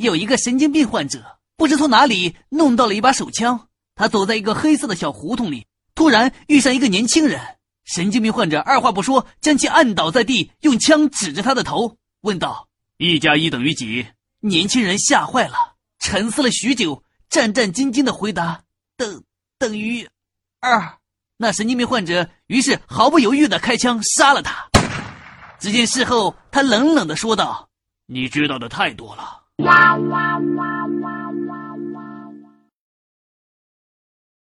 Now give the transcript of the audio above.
有一个神经病患者，不知从哪里弄到了一把手枪。他走在一个黑色的小胡同里，突然遇上一个年轻人。神经病患者二话不说，将其按倒在地，用枪指着他的头，问道：“一加一等于几？”年轻人吓坏了，沉思了许久，战战兢兢的回答：“等等于二。”那神经病患者于是毫不犹豫的开枪杀了他。只见事后他冷冷的说道：“你知道的太多了。”啦啦啦